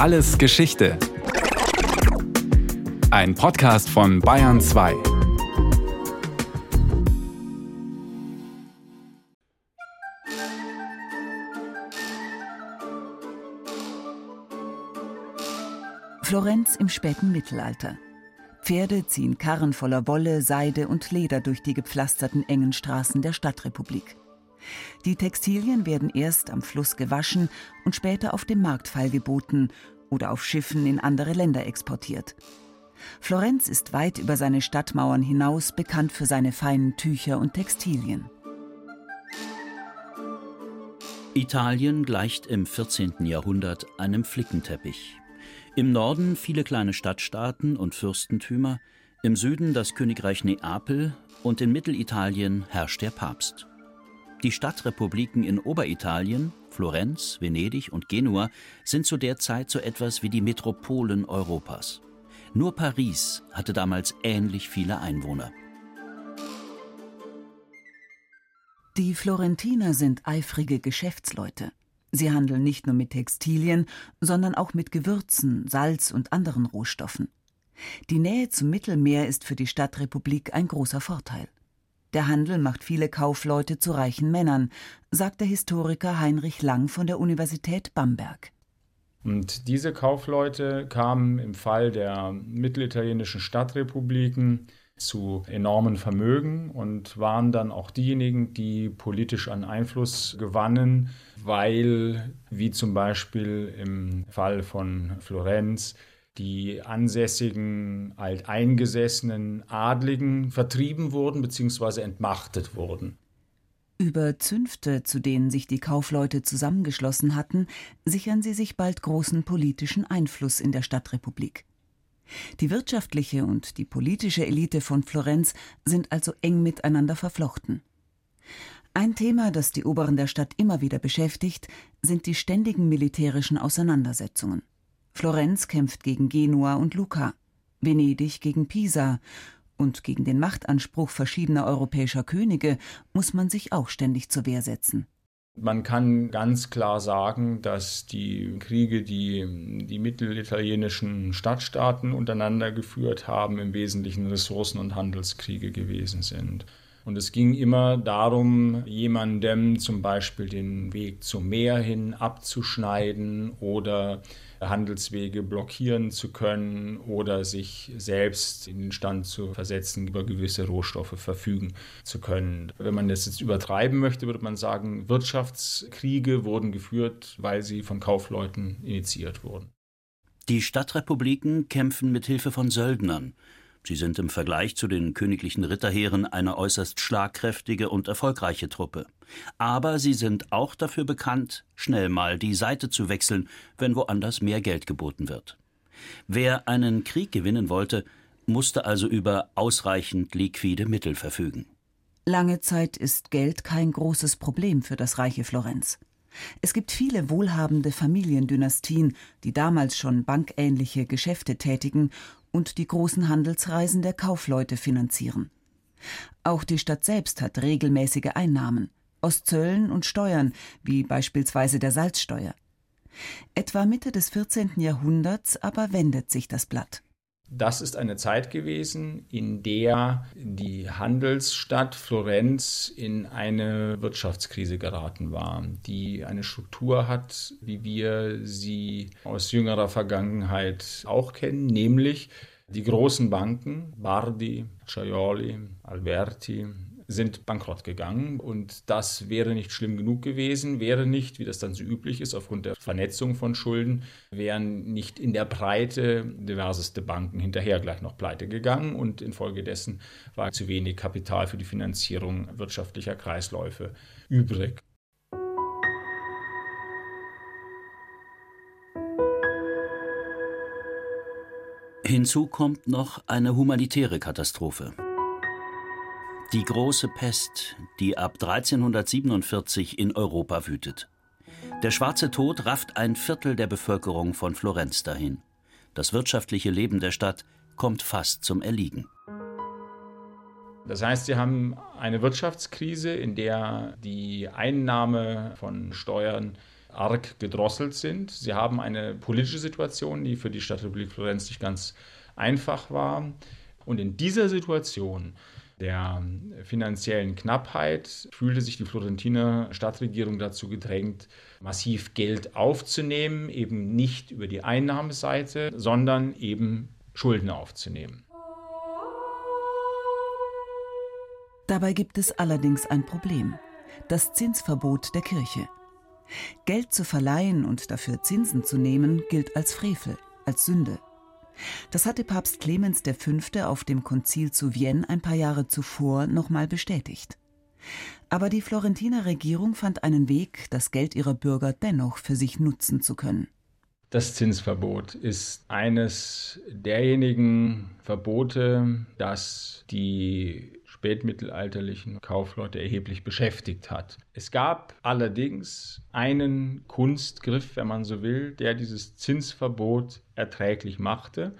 Alles Geschichte. Ein Podcast von Bayern 2. Florenz im späten Mittelalter. Pferde ziehen Karren voller Wolle, Seide und Leder durch die gepflasterten engen Straßen der Stadtrepublik. Die Textilien werden erst am Fluss gewaschen und später auf dem Markt feilgeboten oder auf Schiffen in andere Länder exportiert. Florenz ist weit über seine Stadtmauern hinaus bekannt für seine feinen Tücher und Textilien. Italien gleicht im 14. Jahrhundert einem Flickenteppich. Im Norden viele kleine Stadtstaaten und Fürstentümer, im Süden das Königreich Neapel und in Mittelitalien herrscht der Papst. Die Stadtrepubliken in Oberitalien, Florenz, Venedig und Genua, sind zu der Zeit so etwas wie die Metropolen Europas. Nur Paris hatte damals ähnlich viele Einwohner. Die Florentiner sind eifrige Geschäftsleute. Sie handeln nicht nur mit Textilien, sondern auch mit Gewürzen, Salz und anderen Rohstoffen. Die Nähe zum Mittelmeer ist für die Stadtrepublik ein großer Vorteil. Der Handel macht viele Kaufleute zu reichen Männern, sagt der Historiker Heinrich Lang von der Universität Bamberg. Und diese Kaufleute kamen im Fall der mittelitalienischen Stadtrepubliken zu enormen Vermögen und waren dann auch diejenigen, die politisch an Einfluss gewannen, weil, wie zum Beispiel im Fall von Florenz, die ansässigen alteingesessenen Adligen vertrieben wurden bzw. entmachtet wurden. Über Zünfte, zu denen sich die Kaufleute zusammengeschlossen hatten, sichern sie sich bald großen politischen Einfluss in der Stadtrepublik. Die wirtschaftliche und die politische Elite von Florenz sind also eng miteinander verflochten. Ein Thema, das die Oberen der Stadt immer wieder beschäftigt, sind die ständigen militärischen Auseinandersetzungen. Florenz kämpft gegen Genua und Lucca, Venedig gegen Pisa, und gegen den Machtanspruch verschiedener europäischer Könige muss man sich auch ständig zur Wehr setzen. Man kann ganz klar sagen, dass die Kriege, die die mittelitalienischen Stadtstaaten untereinander geführt haben, im Wesentlichen Ressourcen- und Handelskriege gewesen sind. Und es ging immer darum, jemandem zum Beispiel den Weg zum Meer hin abzuschneiden oder Handelswege blockieren zu können oder sich selbst in den Stand zu versetzen, über gewisse Rohstoffe verfügen zu können. Wenn man das jetzt übertreiben möchte, würde man sagen, Wirtschaftskriege wurden geführt, weil sie von Kaufleuten initiiert wurden. Die Stadtrepubliken kämpfen mit Hilfe von Söldnern, Sie sind im Vergleich zu den königlichen Ritterheeren eine äußerst schlagkräftige und erfolgreiche Truppe. Aber sie sind auch dafür bekannt, schnell mal die Seite zu wechseln, wenn woanders mehr Geld geboten wird. Wer einen Krieg gewinnen wollte, musste also über ausreichend liquide Mittel verfügen. Lange Zeit ist Geld kein großes Problem für das reiche Florenz. Es gibt viele wohlhabende Familiendynastien, die damals schon bankähnliche Geschäfte tätigen und die großen Handelsreisen der Kaufleute finanzieren. Auch die Stadt selbst hat regelmäßige Einnahmen aus Zöllen und Steuern, wie beispielsweise der Salzsteuer. Etwa Mitte des 14. Jahrhunderts aber wendet sich das Blatt. Das ist eine Zeit gewesen, in der die Handelsstadt Florenz in eine Wirtschaftskrise geraten war, die eine Struktur hat, wie wir sie aus jüngerer Vergangenheit auch kennen, nämlich die großen Banken, Bardi, Ciaioli, Alberti, sind bankrott gegangen und das wäre nicht schlimm genug gewesen, wäre nicht, wie das dann so üblich ist, aufgrund der Vernetzung von Schulden, wären nicht in der Breite diverseste Banken hinterher gleich noch pleite gegangen und infolgedessen war zu wenig Kapital für die Finanzierung wirtschaftlicher Kreisläufe übrig. Hinzu kommt noch eine humanitäre Katastrophe. Die große Pest, die ab 1347 in Europa wütet. Der schwarze Tod rafft ein Viertel der Bevölkerung von Florenz dahin. Das wirtschaftliche Leben der Stadt kommt fast zum Erliegen. Das heißt, sie haben eine Wirtschaftskrise, in der die Einnahme von Steuern arg gedrosselt sind. Sie haben eine politische Situation, die für die Stadtrepublik Florenz nicht ganz einfach war. Und in dieser Situation der finanziellen Knappheit fühlte sich die Florentiner Stadtregierung dazu gedrängt, massiv Geld aufzunehmen, eben nicht über die Einnahmeseite, sondern eben Schulden aufzunehmen. Dabei gibt es allerdings ein Problem. Das Zinsverbot der Kirche. Geld zu verleihen und dafür Zinsen zu nehmen, gilt als Frevel, als Sünde. Das hatte Papst Clemens V. auf dem Konzil zu Vienne ein paar Jahre zuvor nochmal bestätigt. Aber die Florentiner Regierung fand einen Weg, das Geld ihrer Bürger dennoch für sich nutzen zu können. Das Zinsverbot ist eines derjenigen Verbote, das die spätmittelalterlichen Kaufleute erheblich beschäftigt hat. Es gab allerdings einen Kunstgriff, wenn man so will, der dieses Zinsverbot erträglich machte,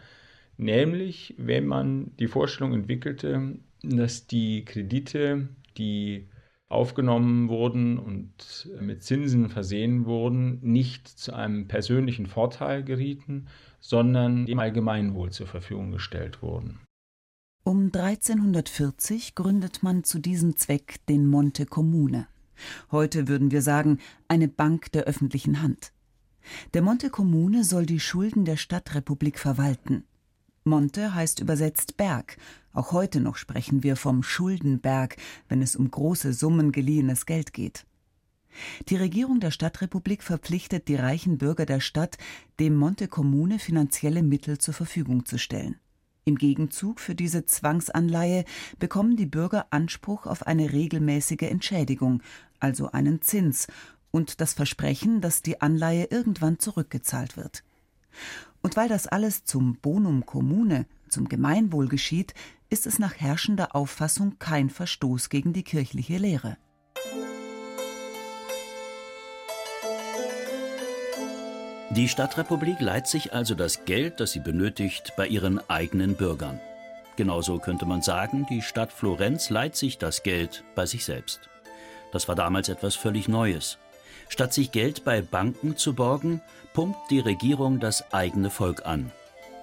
nämlich wenn man die Vorstellung entwickelte, dass die Kredite, die aufgenommen wurden und mit Zinsen versehen wurden, nicht zu einem persönlichen Vorteil gerieten, sondern dem Allgemeinwohl zur Verfügung gestellt wurden. Um 1340 gründet man zu diesem Zweck den Monte Comune. Heute würden wir sagen, eine Bank der öffentlichen Hand. Der Monte Comune soll die Schulden der Stadtrepublik verwalten. Monte heißt übersetzt Berg. Auch heute noch sprechen wir vom Schuldenberg, wenn es um große Summen geliehenes Geld geht. Die Regierung der Stadtrepublik verpflichtet die reichen Bürger der Stadt, dem Monte Comune finanzielle Mittel zur Verfügung zu stellen. Im Gegenzug für diese Zwangsanleihe bekommen die Bürger Anspruch auf eine regelmäßige Entschädigung, also einen Zins, und das Versprechen, dass die Anleihe irgendwann zurückgezahlt wird. Und weil das alles zum Bonum Commune, zum Gemeinwohl geschieht, ist es nach herrschender Auffassung kein Verstoß gegen die kirchliche Lehre. Die Stadtrepublik leiht sich also das Geld, das sie benötigt, bei ihren eigenen Bürgern. Genauso könnte man sagen, die Stadt Florenz leiht sich das Geld bei sich selbst. Das war damals etwas völlig Neues. Statt sich Geld bei Banken zu borgen, pumpt die Regierung das eigene Volk an.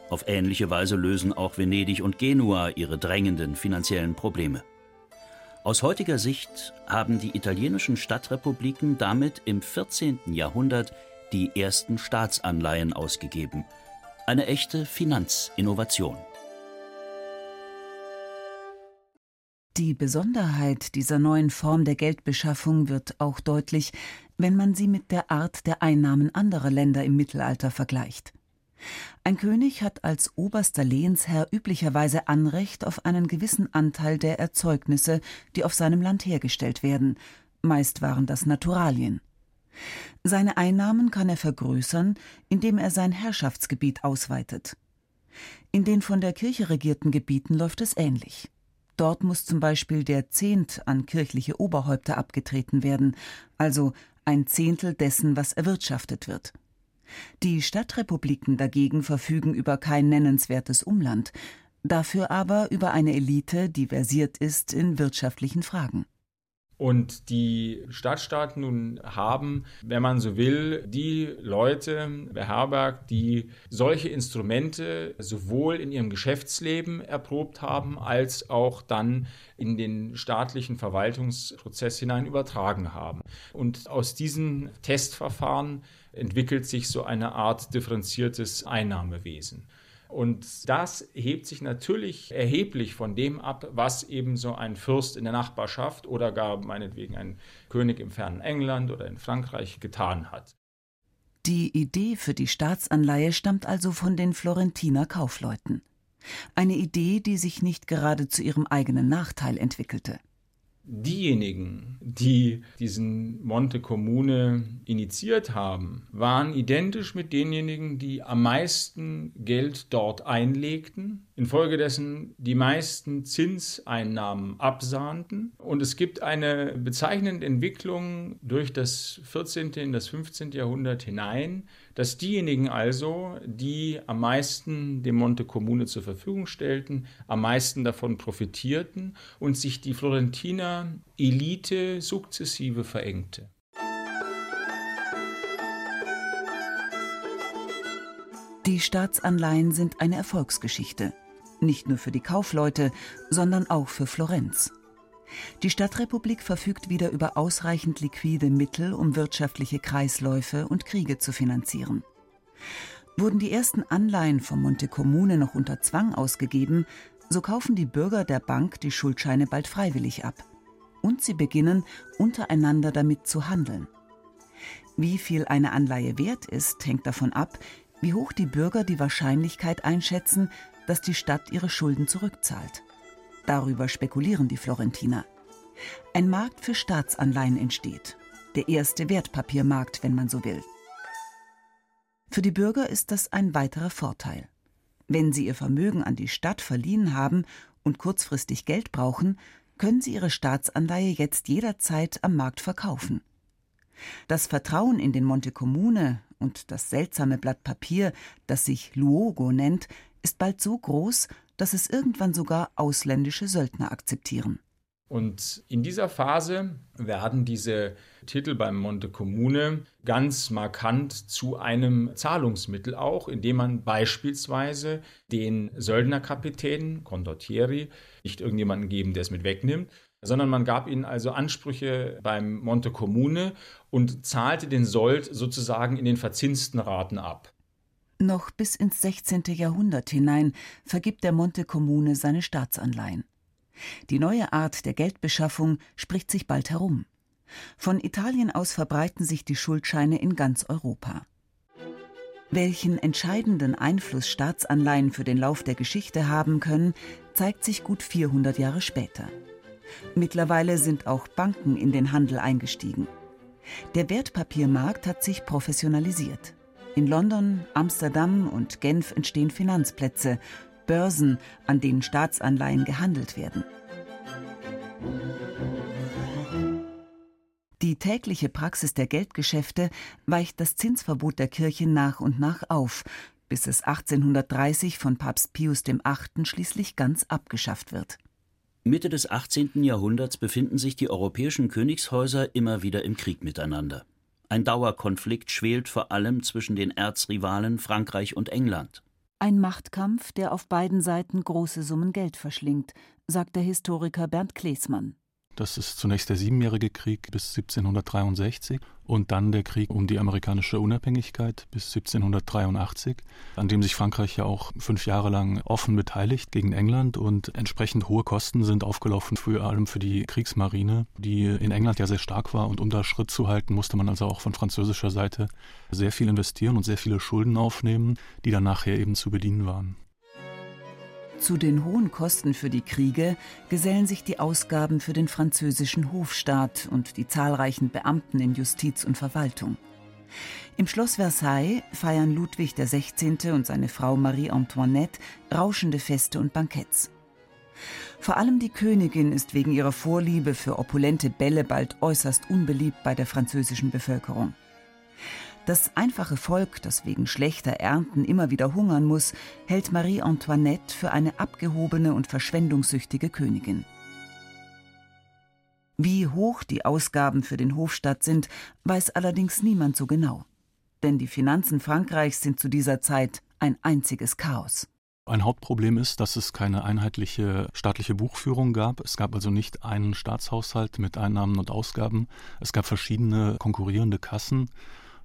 Auf ähnliche Weise lösen auch Venedig und Genua ihre drängenden finanziellen Probleme. Aus heutiger Sicht haben die italienischen Stadtrepubliken damit im 14. Jahrhundert die ersten Staatsanleihen ausgegeben. Eine echte Finanzinnovation. Die Besonderheit dieser neuen Form der Geldbeschaffung wird auch deutlich, wenn man sie mit der Art der Einnahmen anderer Länder im Mittelalter vergleicht. Ein König hat als oberster Lehensherr üblicherweise Anrecht auf einen gewissen Anteil der Erzeugnisse, die auf seinem Land hergestellt werden. Meist waren das Naturalien. Seine Einnahmen kann er vergrößern, indem er sein Herrschaftsgebiet ausweitet. In den von der Kirche regierten Gebieten läuft es ähnlich. Dort muss zum Beispiel der Zehnt an kirchliche Oberhäupter abgetreten werden, also ein Zehntel dessen, was erwirtschaftet wird. Die Stadtrepubliken dagegen verfügen über kein nennenswertes Umland, dafür aber über eine Elite, die versiert ist in wirtschaftlichen Fragen. Und die Stadtstaaten nun haben, wenn man so will, die Leute beherbergt, die solche Instrumente sowohl in ihrem Geschäftsleben erprobt haben, als auch dann in den staatlichen Verwaltungsprozess hinein übertragen haben. Und aus diesen Testverfahren entwickelt sich so eine Art differenziertes Einnahmewesen. Und das hebt sich natürlich erheblich von dem ab, was eben so ein Fürst in der Nachbarschaft oder gar meinetwegen ein König im fernen England oder in Frankreich getan hat. Die Idee für die Staatsanleihe stammt also von den Florentiner Kaufleuten. Eine Idee, die sich nicht gerade zu ihrem eigenen Nachteil entwickelte diejenigen, die diesen Monte Comune initiiert haben, waren identisch mit denjenigen, die am meisten Geld dort einlegten, infolgedessen die meisten Zinseinnahmen absahnten. Und es gibt eine bezeichnende Entwicklung durch das 14. in das 15. Jahrhundert hinein, dass diejenigen also, die am meisten dem Monte Comune zur Verfügung stellten, am meisten davon profitierten und sich die Florentiner Elite sukzessive verengte. Die Staatsanleihen sind eine Erfolgsgeschichte, nicht nur für die Kaufleute, sondern auch für Florenz. Die Stadtrepublik verfügt wieder über ausreichend liquide Mittel, um wirtschaftliche Kreisläufe und Kriege zu finanzieren. Wurden die ersten Anleihen vom Monte Comune noch unter Zwang ausgegeben, so kaufen die Bürger der Bank die Schuldscheine bald freiwillig ab. Und sie beginnen, untereinander damit zu handeln. Wie viel eine Anleihe wert ist, hängt davon ab, wie hoch die Bürger die Wahrscheinlichkeit einschätzen, dass die Stadt ihre Schulden zurückzahlt. Darüber spekulieren die Florentiner. Ein Markt für Staatsanleihen entsteht. Der erste Wertpapiermarkt, wenn man so will. Für die Bürger ist das ein weiterer Vorteil. Wenn sie ihr Vermögen an die Stadt verliehen haben und kurzfristig Geld brauchen, können sie ihre Staatsanleihe jetzt jederzeit am Markt verkaufen. Das Vertrauen in den Monte Comune und das seltsame Blatt Papier, das sich Luogo nennt, ist bald so groß, dass es irgendwann sogar ausländische Söldner akzeptieren. Und in dieser Phase werden diese Titel beim Monte Comune ganz markant zu einem Zahlungsmittel auch, indem man beispielsweise den Söldnerkapitänen, Condottieri, nicht irgendjemanden geben, der es mit wegnimmt, sondern man gab ihnen also Ansprüche beim Monte Comune und zahlte den Sold sozusagen in den verzinsten Raten ab. Noch bis ins 16. Jahrhundert hinein vergibt der Monte Comune seine Staatsanleihen. Die neue Art der Geldbeschaffung spricht sich bald herum. Von Italien aus verbreiten sich die Schuldscheine in ganz Europa. Welchen entscheidenden Einfluss Staatsanleihen für den Lauf der Geschichte haben können, zeigt sich gut 400 Jahre später. Mittlerweile sind auch Banken in den Handel eingestiegen. Der Wertpapiermarkt hat sich professionalisiert. In London, Amsterdam und Genf entstehen Finanzplätze, Börsen, an denen Staatsanleihen gehandelt werden. Die tägliche Praxis der Geldgeschäfte weicht das Zinsverbot der Kirche nach und nach auf, bis es 1830 von Papst Pius VIII. schließlich ganz abgeschafft wird. Mitte des 18. Jahrhunderts befinden sich die europäischen Königshäuser immer wieder im Krieg miteinander. Ein Dauerkonflikt schwelt vor allem zwischen den Erzrivalen Frankreich und England. Ein Machtkampf, der auf beiden Seiten große Summen Geld verschlingt, sagt der Historiker Bernd Klesmann. Das ist zunächst der Siebenjährige Krieg bis 1763 und dann der Krieg um die amerikanische Unabhängigkeit bis 1783, an dem sich Frankreich ja auch fünf Jahre lang offen beteiligt gegen England und entsprechend hohe Kosten sind aufgelaufen, vor allem für die Kriegsmarine, die in England ja sehr stark war und um da Schritt zu halten, musste man also auch von französischer Seite sehr viel investieren und sehr viele Schulden aufnehmen, die dann nachher eben zu bedienen waren. Zu den hohen Kosten für die Kriege gesellen sich die Ausgaben für den französischen Hofstaat und die zahlreichen Beamten in Justiz und Verwaltung. Im Schloss Versailles feiern Ludwig XVI. und seine Frau Marie Antoinette rauschende Feste und Banketts. Vor allem die Königin ist wegen ihrer Vorliebe für opulente Bälle bald äußerst unbeliebt bei der französischen Bevölkerung. Das einfache Volk, das wegen schlechter Ernten immer wieder hungern muss, hält Marie Antoinette für eine abgehobene und verschwendungssüchtige Königin. Wie hoch die Ausgaben für den Hofstaat sind, weiß allerdings niemand so genau. Denn die Finanzen Frankreichs sind zu dieser Zeit ein einziges Chaos. Ein Hauptproblem ist, dass es keine einheitliche staatliche Buchführung gab. Es gab also nicht einen Staatshaushalt mit Einnahmen und Ausgaben. Es gab verschiedene konkurrierende Kassen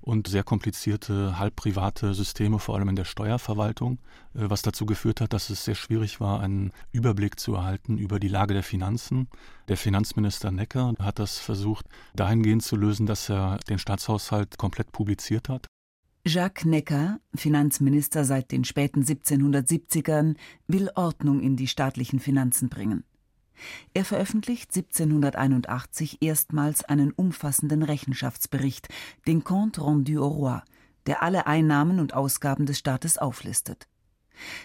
und sehr komplizierte halbprivate Systeme, vor allem in der Steuerverwaltung, äh, was dazu geführt hat, dass es sehr schwierig war, einen Überblick zu erhalten über die Lage der Finanzen. Der Finanzminister Necker hat das versucht, dahingehend zu lösen, dass er den Staatshaushalt komplett publiziert hat. Jacques Necker, Finanzminister seit den späten 1770ern, will Ordnung in die staatlichen Finanzen bringen. Er veröffentlicht 1781 erstmals einen umfassenden Rechenschaftsbericht, den Compte rendu au roi, der alle Einnahmen und Ausgaben des Staates auflistet.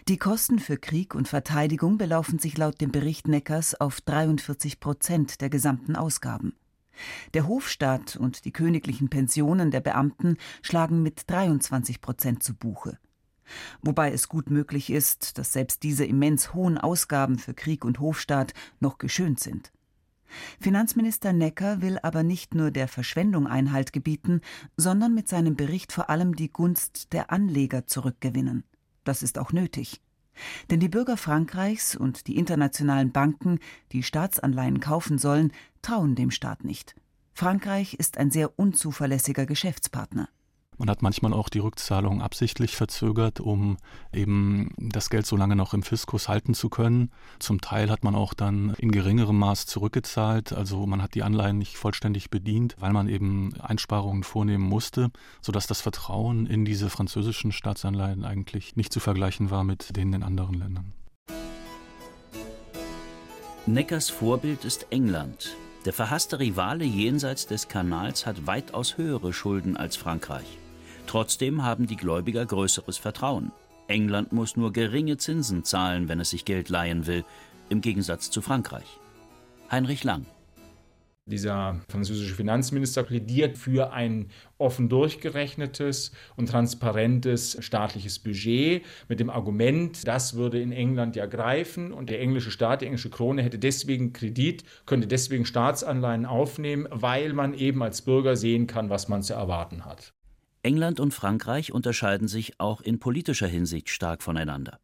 Die Kosten für Krieg und Verteidigung belaufen sich laut dem Bericht Neckers auf 43 Prozent der gesamten Ausgaben. Der Hofstaat und die königlichen Pensionen der Beamten schlagen mit 23 Prozent zu Buche wobei es gut möglich ist, dass selbst diese immens hohen Ausgaben für Krieg und Hofstaat noch geschönt sind. Finanzminister Necker will aber nicht nur der Verschwendung Einhalt gebieten, sondern mit seinem Bericht vor allem die Gunst der Anleger zurückgewinnen. Das ist auch nötig. Denn die Bürger Frankreichs und die internationalen Banken, die Staatsanleihen kaufen sollen, trauen dem Staat nicht. Frankreich ist ein sehr unzuverlässiger Geschäftspartner. Man hat manchmal auch die Rückzahlung absichtlich verzögert, um eben das Geld so lange noch im Fiskus halten zu können. Zum Teil hat man auch dann in geringerem Maß zurückgezahlt. Also man hat die Anleihen nicht vollständig bedient, weil man eben Einsparungen vornehmen musste, sodass das Vertrauen in diese französischen Staatsanleihen eigentlich nicht zu vergleichen war mit denen in anderen Ländern. Neckers Vorbild ist England. Der verhasste Rivale jenseits des Kanals hat weitaus höhere Schulden als Frankreich. Trotzdem haben die Gläubiger größeres Vertrauen. England muss nur geringe Zinsen zahlen, wenn es sich Geld leihen will, im Gegensatz zu Frankreich. Heinrich Lang dieser französische Finanzminister plädiert für ein offen durchgerechnetes und transparentes staatliches Budget mit dem Argument, das würde in England ja greifen und der englische Staat, die englische Krone hätte deswegen Kredit, könnte deswegen Staatsanleihen aufnehmen, weil man eben als Bürger sehen kann, was man zu erwarten hat. England und Frankreich unterscheiden sich auch in politischer Hinsicht stark voneinander.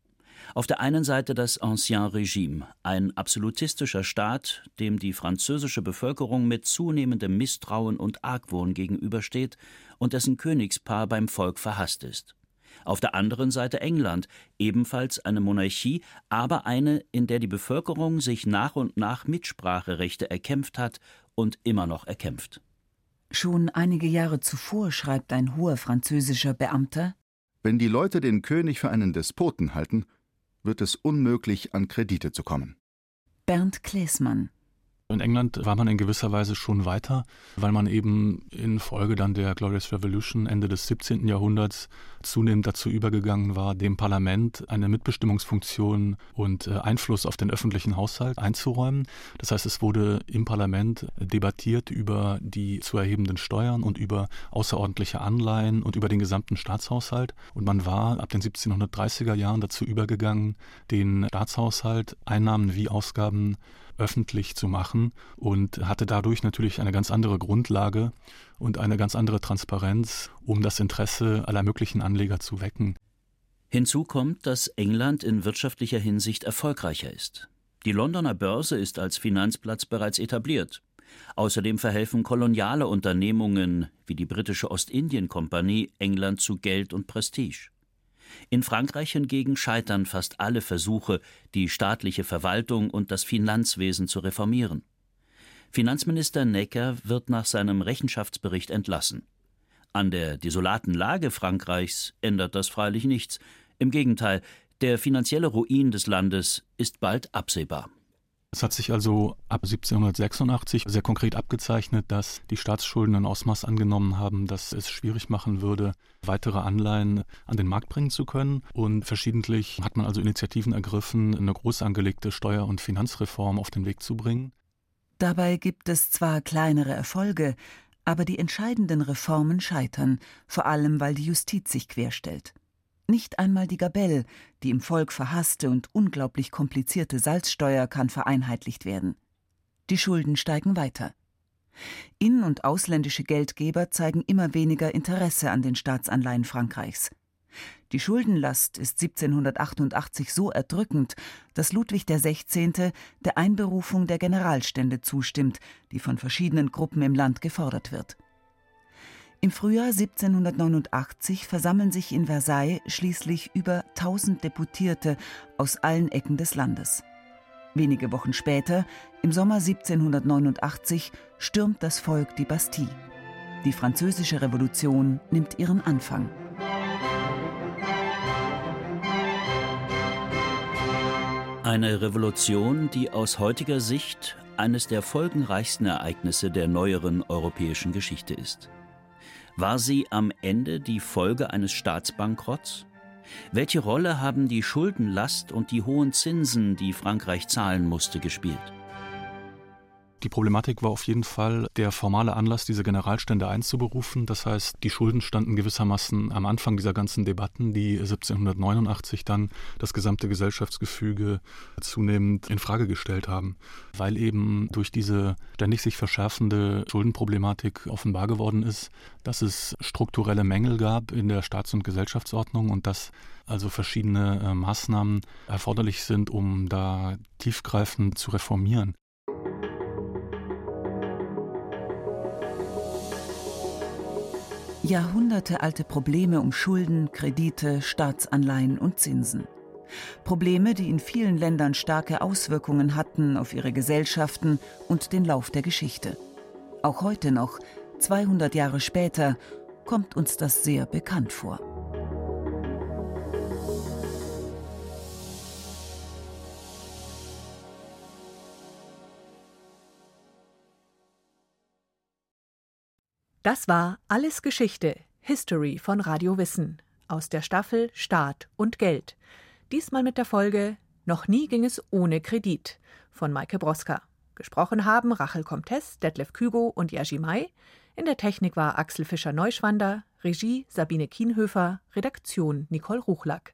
Auf der einen Seite das Ancien Regime, ein absolutistischer Staat, dem die französische Bevölkerung mit zunehmendem Misstrauen und Argwohn gegenübersteht und dessen Königspaar beim Volk verhasst ist. Auf der anderen Seite England, ebenfalls eine Monarchie, aber eine, in der die Bevölkerung sich nach und nach Mitspracherechte erkämpft hat und immer noch erkämpft. Schon einige Jahre zuvor schreibt ein hoher französischer Beamter Wenn die Leute den König für einen Despoten halten, wird es unmöglich, an Kredite zu kommen. Bernd Klesmann in England war man in gewisser Weise schon weiter, weil man eben infolge dann der Glorious Revolution Ende des 17. Jahrhunderts zunehmend dazu übergegangen war, dem Parlament eine Mitbestimmungsfunktion und äh, Einfluss auf den öffentlichen Haushalt einzuräumen. Das heißt, es wurde im Parlament debattiert über die zu erhebenden Steuern und über außerordentliche Anleihen und über den gesamten Staatshaushalt. Und man war ab den 1730er Jahren dazu übergegangen, den Staatshaushalt, Einnahmen wie Ausgaben öffentlich zu machen und hatte dadurch natürlich eine ganz andere Grundlage und eine ganz andere Transparenz, um das Interesse aller möglichen Anleger zu wecken. Hinzu kommt, dass England in wirtschaftlicher Hinsicht erfolgreicher ist. Die Londoner Börse ist als Finanzplatz bereits etabliert. Außerdem verhelfen koloniale Unternehmungen wie die britische Ostindien-Kompanie England zu Geld und Prestige. In Frankreich hingegen scheitern fast alle Versuche, die staatliche Verwaltung und das Finanzwesen zu reformieren. Finanzminister Necker wird nach seinem Rechenschaftsbericht entlassen. An der desolaten Lage Frankreichs ändert das freilich nichts. Im Gegenteil, der finanzielle Ruin des Landes ist bald absehbar. Es hat sich also ab 1786 sehr konkret abgezeichnet, dass die Staatsschulden ein Ausmaß angenommen haben, dass es schwierig machen würde, weitere Anleihen an den Markt bringen zu können. Und verschiedentlich hat man also Initiativen ergriffen, eine groß angelegte Steuer- und Finanzreform auf den Weg zu bringen. Dabei gibt es zwar kleinere Erfolge, aber die entscheidenden Reformen scheitern, vor allem weil die Justiz sich querstellt. Nicht einmal die Gabelle, die im Volk verhasste und unglaublich komplizierte Salzsteuer, kann vereinheitlicht werden. Die Schulden steigen weiter. In- und ausländische Geldgeber zeigen immer weniger Interesse an den Staatsanleihen Frankreichs. Die Schuldenlast ist 1788 so erdrückend, dass Ludwig XVI. der Einberufung der Generalstände zustimmt, die von verschiedenen Gruppen im Land gefordert wird. Im Frühjahr 1789 versammeln sich in Versailles schließlich über 1000 Deputierte aus allen Ecken des Landes. Wenige Wochen später, im Sommer 1789, stürmt das Volk die Bastille. Die französische Revolution nimmt ihren Anfang. Eine Revolution, die aus heutiger Sicht eines der folgenreichsten Ereignisse der neueren europäischen Geschichte ist. War sie am Ende die Folge eines Staatsbankrotts? Welche Rolle haben die Schuldenlast und die hohen Zinsen, die Frankreich zahlen musste, gespielt? Die Problematik war auf jeden Fall der formale Anlass, diese Generalstände einzuberufen. Das heißt, die Schulden standen gewissermaßen am Anfang dieser ganzen Debatten, die 1789 dann das gesamte Gesellschaftsgefüge zunehmend in Frage gestellt haben, weil eben durch diese ständig sich verschärfende Schuldenproblematik offenbar geworden ist, dass es strukturelle Mängel gab in der Staats- und Gesellschaftsordnung und dass also verschiedene äh, Maßnahmen erforderlich sind, um da tiefgreifend zu reformieren. Jahrhundertealte Probleme um Schulden, Kredite, Staatsanleihen und Zinsen. Probleme, die in vielen Ländern starke Auswirkungen hatten auf ihre Gesellschaften und den Lauf der Geschichte. Auch heute noch, 200 Jahre später, kommt uns das sehr bekannt vor. Das war Alles Geschichte, History von Radio Wissen aus der Staffel Staat und Geld. Diesmal mit der Folge Noch nie ging es ohne Kredit von Maike Broska. Gesprochen haben Rachel Comtes, Detlef Kügo und Jerzy May. In der Technik war Axel Fischer-Neuschwander, Regie Sabine Kienhöfer, Redaktion Nicole Ruchlack.